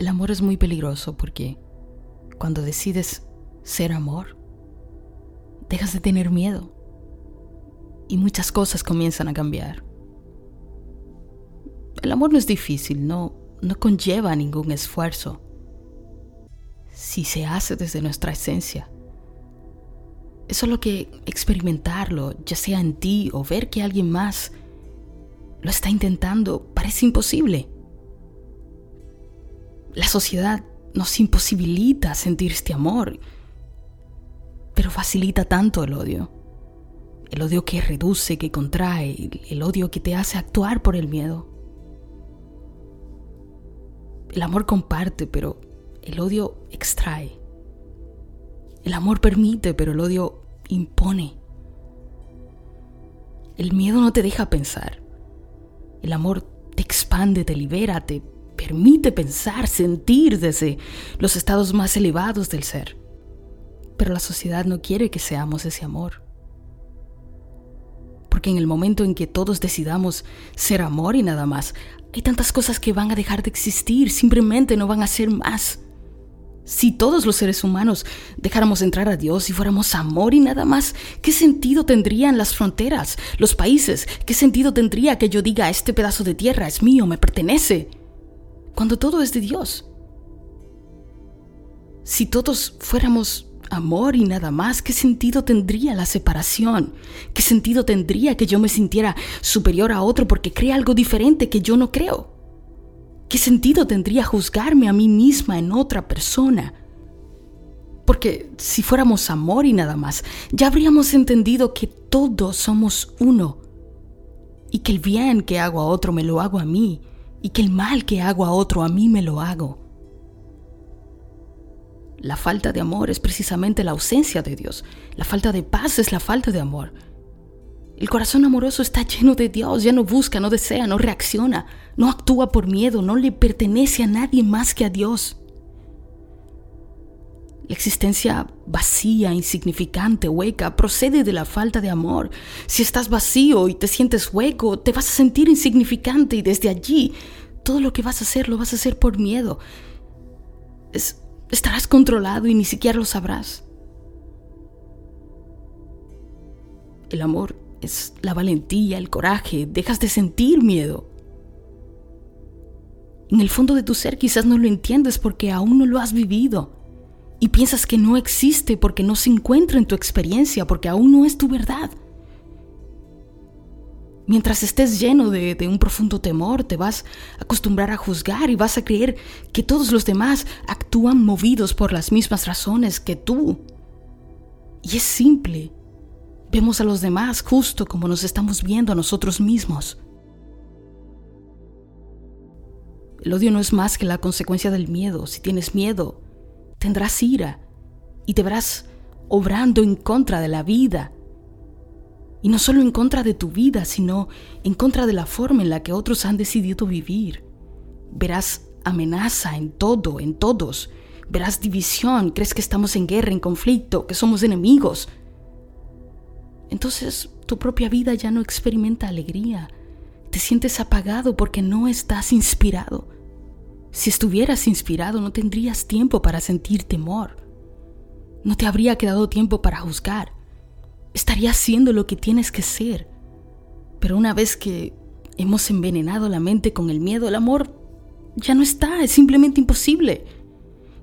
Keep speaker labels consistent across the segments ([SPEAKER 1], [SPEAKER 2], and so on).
[SPEAKER 1] El amor es muy peligroso porque cuando decides ser amor, dejas de tener miedo y muchas cosas comienzan a cambiar. El amor no es difícil, no, no conlleva ningún esfuerzo. Si se hace desde nuestra esencia, es solo que experimentarlo, ya sea en ti o ver que alguien más lo está intentando, parece imposible. La sociedad nos imposibilita sentir este amor, pero facilita tanto el odio. El odio que reduce, que contrae, el odio que te hace actuar por el miedo. El amor comparte, pero el odio extrae. El amor permite, pero el odio impone. El miedo no te deja pensar. El amor te expande, te libera, te permite pensar, sentir desde los estados más elevados del ser. Pero la sociedad no quiere que seamos ese amor. Porque en el momento en que todos decidamos ser amor y nada más, hay tantas cosas que van a dejar de existir, simplemente no van a ser más. Si todos los seres humanos dejáramos entrar a Dios y fuéramos amor y nada más, ¿qué sentido tendrían las fronteras, los países? ¿Qué sentido tendría que yo diga este pedazo de tierra es mío, me pertenece? Cuando todo es de Dios. Si todos fuéramos amor y nada más, ¿qué sentido tendría la separación? ¿Qué sentido tendría que yo me sintiera superior a otro porque cree algo diferente que yo no creo? ¿Qué sentido tendría juzgarme a mí misma en otra persona? Porque si fuéramos amor y nada más, ya habríamos entendido que todos somos uno. Y que el bien que hago a otro me lo hago a mí. Y que el mal que hago a otro a mí me lo hago. La falta de amor es precisamente la ausencia de Dios. La falta de paz es la falta de amor. El corazón amoroso está lleno de Dios, ya no busca, no desea, no reacciona, no actúa por miedo, no le pertenece a nadie más que a Dios. La existencia vacía, insignificante, hueca, procede de la falta de amor. Si estás vacío y te sientes hueco, te vas a sentir insignificante y desde allí todo lo que vas a hacer lo vas a hacer por miedo. estarás controlado y ni siquiera lo sabrás. El amor es la valentía, el coraje, dejas de sentir miedo. En el fondo de tu ser quizás no lo entiendes porque aún no lo has vivido. Y piensas que no existe porque no se encuentra en tu experiencia, porque aún no es tu verdad. Mientras estés lleno de, un profundo temor, te vas a acostumbrar a juzgar y vas a creer que todos los demás actúan movidos por las mismas razones que tú. Y es simple. Vemos a los demás justo como nos estamos viendo a nosotros mismos. El odio no es más que la consecuencia del miedo. Si tienes miedo, tendrás ira y te verás obrando en contra de la vida. Y no solo en contra de tu vida, sino en contra de la forma en la que otros han decidido vivir. Verás amenaza en todo, en todos. Verás división, crees que estamos en guerra, en conflicto, que somos enemigos entonces tu propia vida ya no experimenta alegría. Te sientes apagado porque no estás inspirado. Si estuvieras inspirado no tendrías tiempo para sentir temor. No te habría quedado tiempo para juzgar. Estarías siendo lo que tienes que ser. Pero una vez que hemos envenenado la mente con el miedo, el amor ya no está, es simplemente imposible.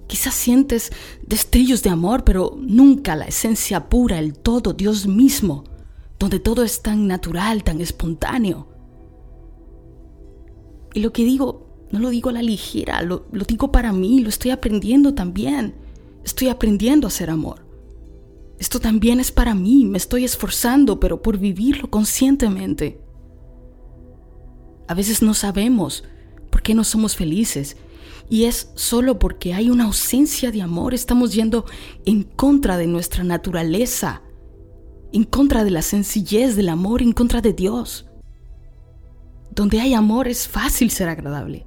[SPEAKER 1] Quizás sientes destellos de amor, pero nunca la esencia pura, el todo, Dios mismo, donde todo es tan natural, tan espontáneo. Y lo que digo, no lo digo a la ligera, lo, lo digo para mí, lo estoy aprendiendo también. Estoy aprendiendo a ser amor. Esto también es para mí, me estoy esforzando, pero por vivirlo conscientemente. A veces no sabemos por qué no somos felices y es solo porque hay una ausencia de amor, estamos yendo en contra de nuestra naturaleza, en contra de la sencillez del amor, en contra de Dios. Donde hay amor es fácil ser agradable.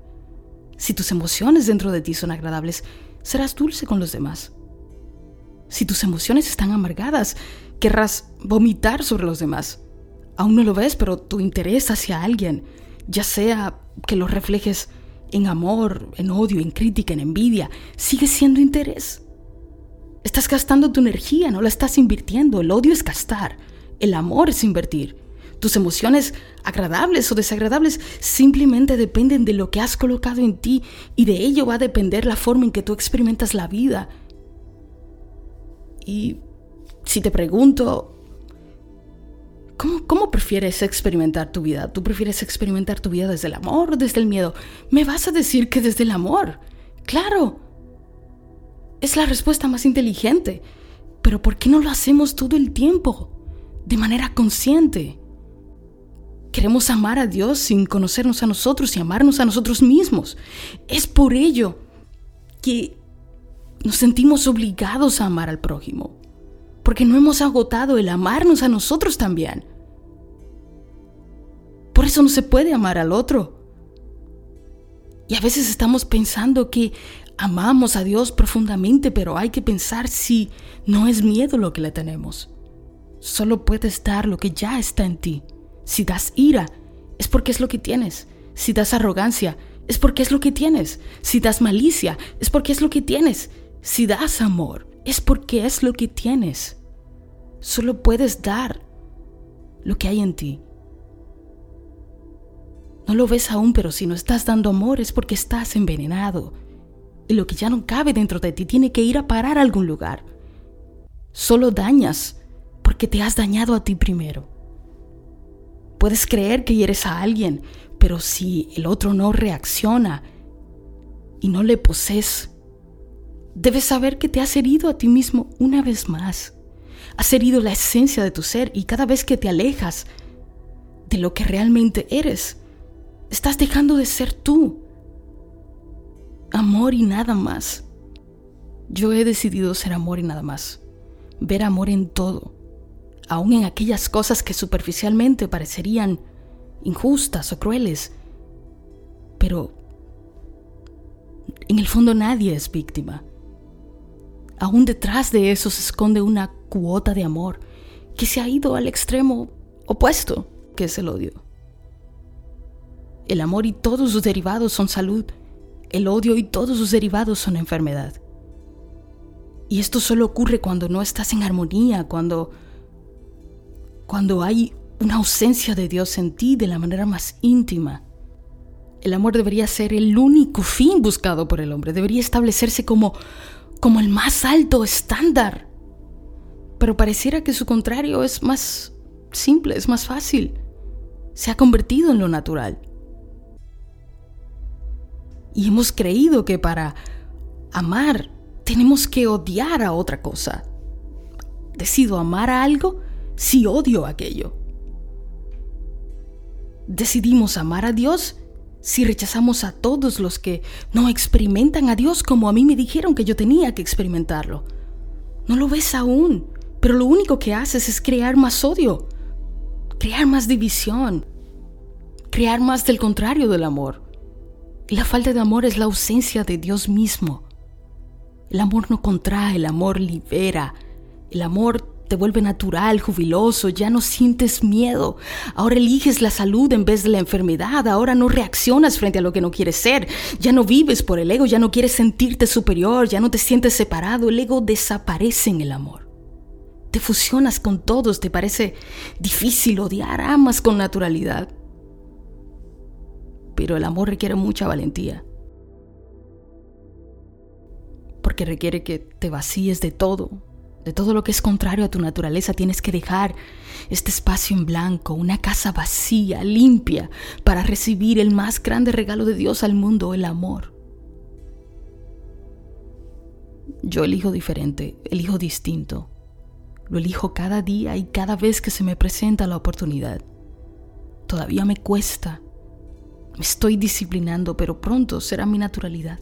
[SPEAKER 1] Si tus emociones dentro de ti son agradables, serás dulce con los demás. Si tus emociones están amargadas, querrás vomitar sobre los demás. Aún no lo ves, pero tu interés hacia alguien, ya sea que lo reflejes en amor, en odio, en crítica, en envidia, sigue siendo interés. Estás gastando tu energía, no la estás invirtiendo. El odio es gastar, el amor es invertir. Tus emociones agradables o desagradables simplemente dependen de lo que has colocado en ti y de ello va a depender la forma en que tú experimentas la vida. Y si te pregunto, ¿cómo, ¿cómo, prefieres experimentar tu vida? ¿Tú prefieres experimentar tu vida desde el amor o desde el miedo? Me vas a decir que desde el amor. Claro. Es la respuesta más inteligente. Pero ¿por qué no lo hacemos todo el tiempo? De manera consciente. Queremos amar a Dios sin conocernos a nosotros y amarnos a nosotros mismos. Es por ello que nos sentimos obligados a amar al prójimo, porque no hemos agotado el amarnos a nosotros también. Por eso no se puede amar al otro. Y a veces estamos pensando que amamos a Dios profundamente, pero hay que pensar si no es miedo lo que le tenemos. Solo puedes dar lo que ya está en ti. Si das ira, es porque es lo que tienes. Si das arrogancia, es porque es lo que tienes. Si das malicia, es porque es lo que tienes. Si das amor, es porque es lo que tienes. Solo puedes dar lo que hay en ti. No lo ves aún, pero si no estás dando amor es porque estás envenenado. Y lo que ya no cabe dentro de ti tiene que ir a parar a algún lugar. Solo dañas porque te has dañado a ti primero. Puedes creer que hieres a alguien, pero si el otro no reacciona y no le posees, debes saber que te has herido a ti mismo una vez más. Has herido la esencia de tu ser y cada vez que te alejas de lo que realmente eres, estás dejando de ser tú. Amor y nada más. Yo he decidido ser amor y nada más. Ver amor en todo aún en aquellas cosas que superficialmente parecerían injustas o crueles. Pero en el fondo nadie es víctima. Aún detrás de eso se esconde una cuota de amor que se ha ido al extremo opuesto, que es el odio. El amor y todos sus derivados son salud. El odio y todos sus derivados son enfermedad. Y esto solo ocurre cuando no estás en armonía, cuando cuando hay una ausencia de Dios en ti de la manera más íntima. El amor debería ser el único fin buscado por el hombre, debería establecerse como, como el más alto estándar. Pero pareciera que su contrario es más simple, es más fácil. Se ha convertido en lo natural. Y hemos creído que para amar tenemos que odiar a otra cosa. Decido amar a algo si odio aquello? Decidimos amar a Dios si rechazamos a todos los que no experimentan a Dios como a mí me dijeron que yo tenía que experimentarlo. No lo ves aún, pero lo único que haces es crear más odio, crear más división, crear más del contrario del amor. la falta de amor es la ausencia de Dios mismo. El amor no contrae, el amor libera, el amor te vuelve natural, jubiloso, ya no sientes miedo. Ahora eliges la salud en vez de la enfermedad, ahora no reaccionas frente a lo que no quieres ser, ya no vives por el ego, ya no quieres sentirte superior, ya no te sientes separado, el ego desaparece en el amor. Te fusionas con todos, te parece difícil odiar, amas con naturalidad. Pero el amor requiere mucha valentía. Porque requiere que te vacíes de todo, de todo lo que es contrario a tu naturaleza, tienes que dejar este espacio en blanco, una casa vacía, limpia, para recibir el más grande regalo de Dios al mundo, el amor. Yo elijo diferente, elijo distinto. Lo elijo cada día y cada vez que se me presenta la oportunidad. Todavía me cuesta. Me estoy disciplinando, pero pronto será mi naturalidad.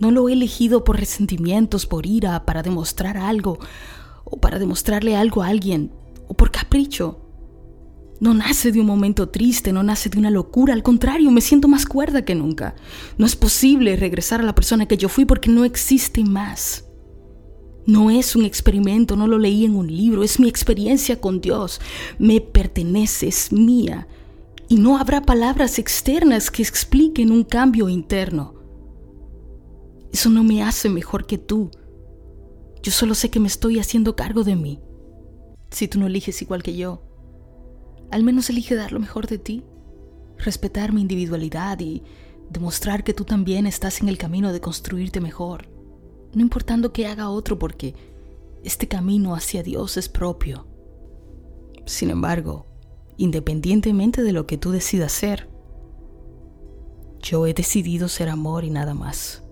[SPEAKER 1] No lo he elegido por resentimientos, por ira, para demostrar algo, o para demostrarle algo a alguien, o por capricho. No nace de un momento triste, no nace de una locura, al contrario, me siento más cuerda que nunca. No es posible regresar a la persona que yo fui porque no existe más. No es un experimento, no lo leí en un libro, es mi experiencia con Dios. Me pertenece, es mía. y no habrá palabras externas que expliquen un cambio interno. Eso no me hace mejor que tú. Yo solo sé que me estoy haciendo cargo de mí. Si tú no eliges igual que yo, al menos elige dar lo mejor de ti, respetar mi individualidad y demostrar que tú también estás en el camino de construirte mejor, no importando qué haga otro porque este camino hacia Dios es propio. Sin embargo, independientemente de lo que tú decidas ser, yo he decidido ser amor y nada más.